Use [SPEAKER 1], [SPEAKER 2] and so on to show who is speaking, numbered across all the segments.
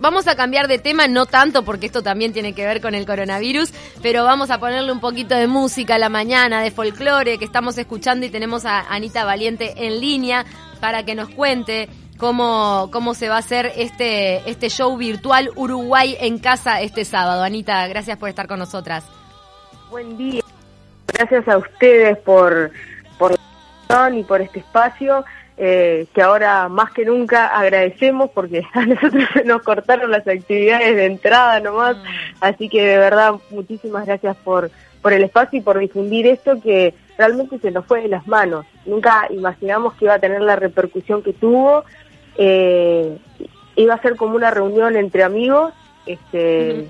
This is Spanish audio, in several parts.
[SPEAKER 1] Vamos a cambiar de tema, no tanto porque esto también tiene que ver con el coronavirus, pero vamos a ponerle un poquito de música a la mañana, de folclore que estamos escuchando y tenemos a Anita Valiente en línea para que nos cuente cómo, cómo se va a hacer este, este show virtual Uruguay en casa este sábado. Anita, gracias por estar con nosotras.
[SPEAKER 2] Buen día. Gracias a ustedes por, por la y por este espacio. Eh, que ahora más que nunca agradecemos porque a nosotros se nos cortaron las actividades de entrada nomás, mm. así que de verdad muchísimas gracias por, por el espacio y por difundir esto que realmente se nos fue de las manos. Nunca imaginamos que iba a tener la repercusión que tuvo, eh, iba a ser como una reunión entre amigos, este,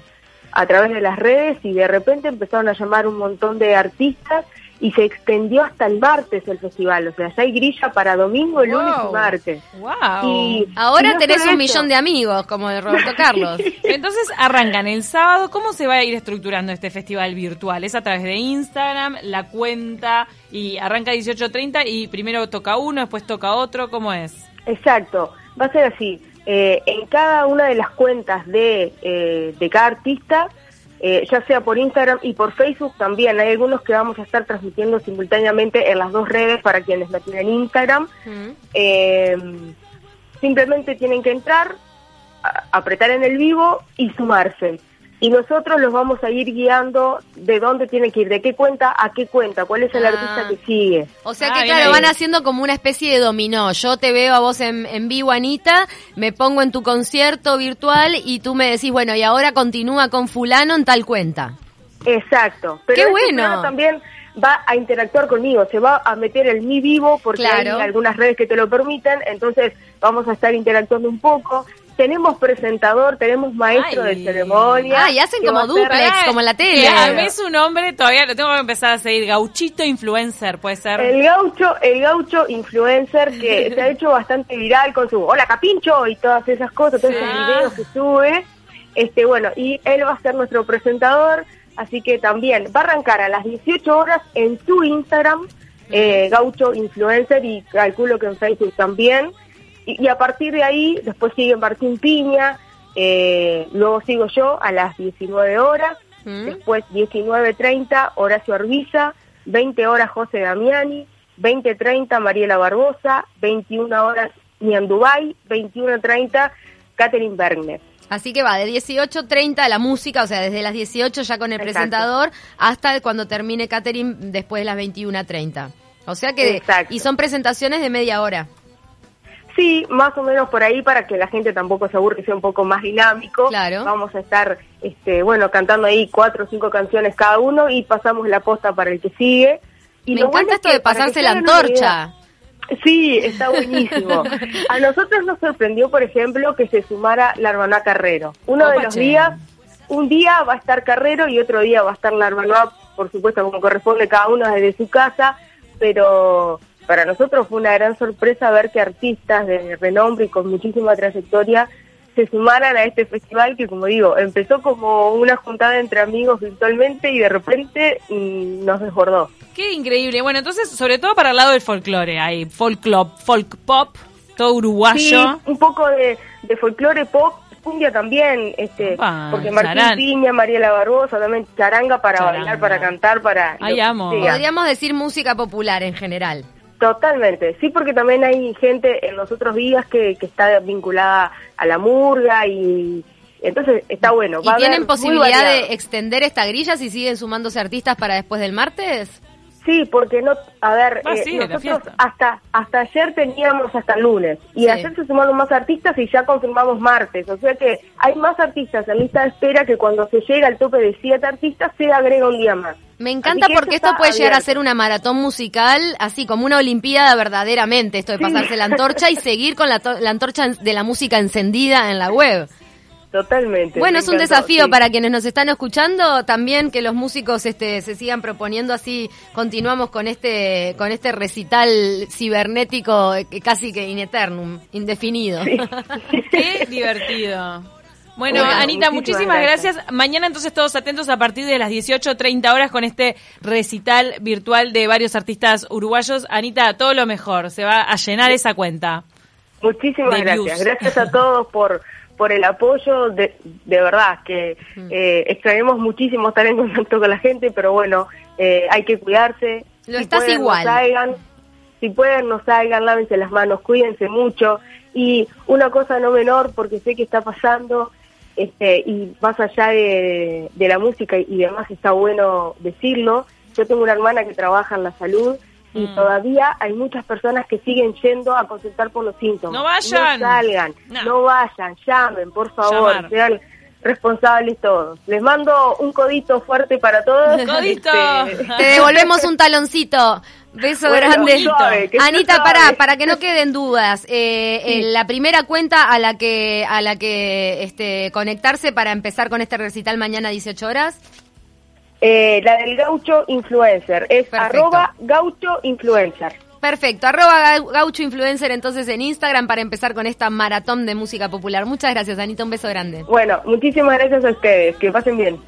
[SPEAKER 2] a través de las redes y de repente empezaron a llamar un montón de artistas y se extendió hasta el martes el festival, o sea, ya hay grilla para domingo, lunes y martes.
[SPEAKER 1] Wow. Y, Ahora tenés un millón de amigos, como de Roberto Carlos.
[SPEAKER 3] Entonces arrancan el sábado, ¿cómo se va a ir estructurando este festival virtual? ¿Es a través de Instagram, la cuenta, y arranca 18.30 y primero toca uno, después toca otro, ¿cómo es?
[SPEAKER 2] Exacto, va a ser así. Eh, en cada una de las cuentas de, eh, de cada artista eh, ya sea por Instagram y por Facebook también. Hay algunos que vamos a estar transmitiendo simultáneamente en las dos redes para quienes la tienen Instagram. Eh, simplemente tienen que entrar, apretar en el vivo y sumarse y nosotros los vamos a ir guiando de dónde tiene que ir, de qué cuenta a qué cuenta, cuál es el ah. artista que sigue.
[SPEAKER 1] O sea que, ah, claro, van haciendo como una especie de dominó. Yo te veo a vos en, en, vivo, Anita, me pongo en tu concierto virtual y tú me decís, bueno, y ahora continúa con fulano en tal cuenta.
[SPEAKER 2] Exacto.
[SPEAKER 1] Pero ¡Qué bueno!
[SPEAKER 2] También va a interactuar conmigo, se va a meter en mi vivo porque hay algunas redes que te lo permiten, entonces vamos a estar interactuando un poco tenemos presentador, tenemos maestro de ceremonia.
[SPEAKER 1] Ah, y hacen como duplex, como en la tele.
[SPEAKER 3] a mí su nombre todavía lo tengo que empezar a seguir. Gauchito Influencer, puede ser.
[SPEAKER 2] El gaucho, el gaucho influencer que se ha hecho bastante viral con su Hola Capincho y todas esas cosas, todos esos videos que sube. Este, bueno, y él va a ser nuestro presentador, así que también va a arrancar a las 18 horas en su Instagram, eh, Gaucho Influencer, y calculo que en Facebook también. Y, a partir de ahí, después sigue Martín Piña, eh, luego sigo yo a las 19 horas, mm. después 19.30 Horacio Arbiza, 20 horas José Damiani, 20.30 Mariela Barbosa, 21 horas Nian Dubai, 21.30 Catherine Bergner.
[SPEAKER 1] Así que va de 18.30 la música, o sea, desde las 18 ya con el presentador hasta cuando termine Catherine después de las 21.30. O sea que... Y son presentaciones de media hora.
[SPEAKER 2] Sí, más o menos por ahí para que la gente tampoco se aburre, sea un poco más dinámico. Claro. Vamos a estar, este, bueno, cantando ahí cuatro o cinco canciones cada uno y pasamos la posta para el que sigue.
[SPEAKER 1] Y Me encanta esto de pasarse la antorcha.
[SPEAKER 2] Sí, está buenísimo. A nosotros nos sorprendió, por ejemplo, que se sumara la hermana Carrero. Uno de los días, un día va a estar Carrero y otro día va a estar la hermana, por supuesto, como corresponde cada uno desde su casa, pero para nosotros fue una gran sorpresa ver que artistas de renombre y con muchísima trayectoria se sumaran a este festival que, como digo, empezó como una juntada entre amigos virtualmente y de repente mm, nos desbordó.
[SPEAKER 3] Qué increíble. Bueno, entonces, sobre todo para el lado del folclore, hay folk club, folk pop, todo uruguayo.
[SPEAKER 2] Sí, un poco de, folclore pop, cumbia también, este, porque Martín Piña, Mariela Barbosa, también charanga para bailar, para cantar, para...
[SPEAKER 3] Ay, amo.
[SPEAKER 1] Podríamos decir música popular en general.
[SPEAKER 2] Totalmente, sí, porque también hay gente en los otros días que, que está vinculada a la murga y entonces está bueno.
[SPEAKER 1] ¿Y tienen posibilidad de extender esta grilla si siguen sumándose artistas para después del martes?
[SPEAKER 2] Sí, porque no, a ver, ah, eh, nosotros hasta hasta ayer teníamos hasta el lunes y ayer se sumaron más artistas y ya confirmamos martes, o sea que hay más artistas en lista de espera que cuando se llega al tope de siete artistas se agrega un día más.
[SPEAKER 1] Me encanta porque esto puede llegar a ser una maratón musical, así como una olimpiada verdaderamente, esto de pasarse la antorcha y seguir con la, la antorcha de la música encendida en la web.
[SPEAKER 2] Totalmente.
[SPEAKER 1] Bueno, es un desafío para quienes nos están escuchando, también que los músicos este, se sigan proponiendo así, continuamos con este, con este recital cibernético casi que in eternum, indefinido.
[SPEAKER 3] Qué divertido. Bueno, Anita, muchísimas gracias. Mañana entonces todos atentos a partir de las 18.30 horas con este recital virtual de varios artistas uruguayos. Anita, todo lo mejor, se va a llenar esa cuenta.
[SPEAKER 2] Muchísimas gracias. Gracias a todos por por el apoyo, de, de verdad, que eh, extraemos muchísimo estar en contacto con la gente, pero bueno, eh, hay que cuidarse.
[SPEAKER 1] Lo estás igual.
[SPEAKER 2] No salgan, si pueden, no salgan, lávense las manos, cuídense mucho. Y una cosa no menor, porque sé que está pasando, este, y más allá de, de la música y demás, está bueno decirlo. Yo tengo una hermana que trabaja en la salud y
[SPEAKER 3] Mm.
[SPEAKER 2] todavía hay muchas personas que siguen yendo a consultar por los síntomas.
[SPEAKER 3] No vayan.
[SPEAKER 2] No salgan,
[SPEAKER 3] No.
[SPEAKER 2] no, vayan, llamen, por favor,
[SPEAKER 3] Llamar.
[SPEAKER 2] sean responsables todos. Les mando un codito fuerte para todos.
[SPEAKER 3] Codito.
[SPEAKER 2] Este,
[SPEAKER 1] Te devolvemos un taloncito. Beso
[SPEAKER 2] Bueno,
[SPEAKER 1] grande.
[SPEAKER 2] suave,
[SPEAKER 1] Anita, para para que no queden dudas, eh, eh, la primera cuenta a la que a la que este, conectarse para empezar con este recital mañana a 18 horas.
[SPEAKER 2] Eh, la del gaucho influencer es
[SPEAKER 1] Perfecto.
[SPEAKER 2] arroba gaucho influencer.
[SPEAKER 1] Perfecto, arroba Gau- gaucho influencer entonces en Instagram para empezar con esta maratón de música popular. Muchas gracias, Anita, un beso grande.
[SPEAKER 2] Bueno, muchísimas gracias a ustedes, que pasen bien.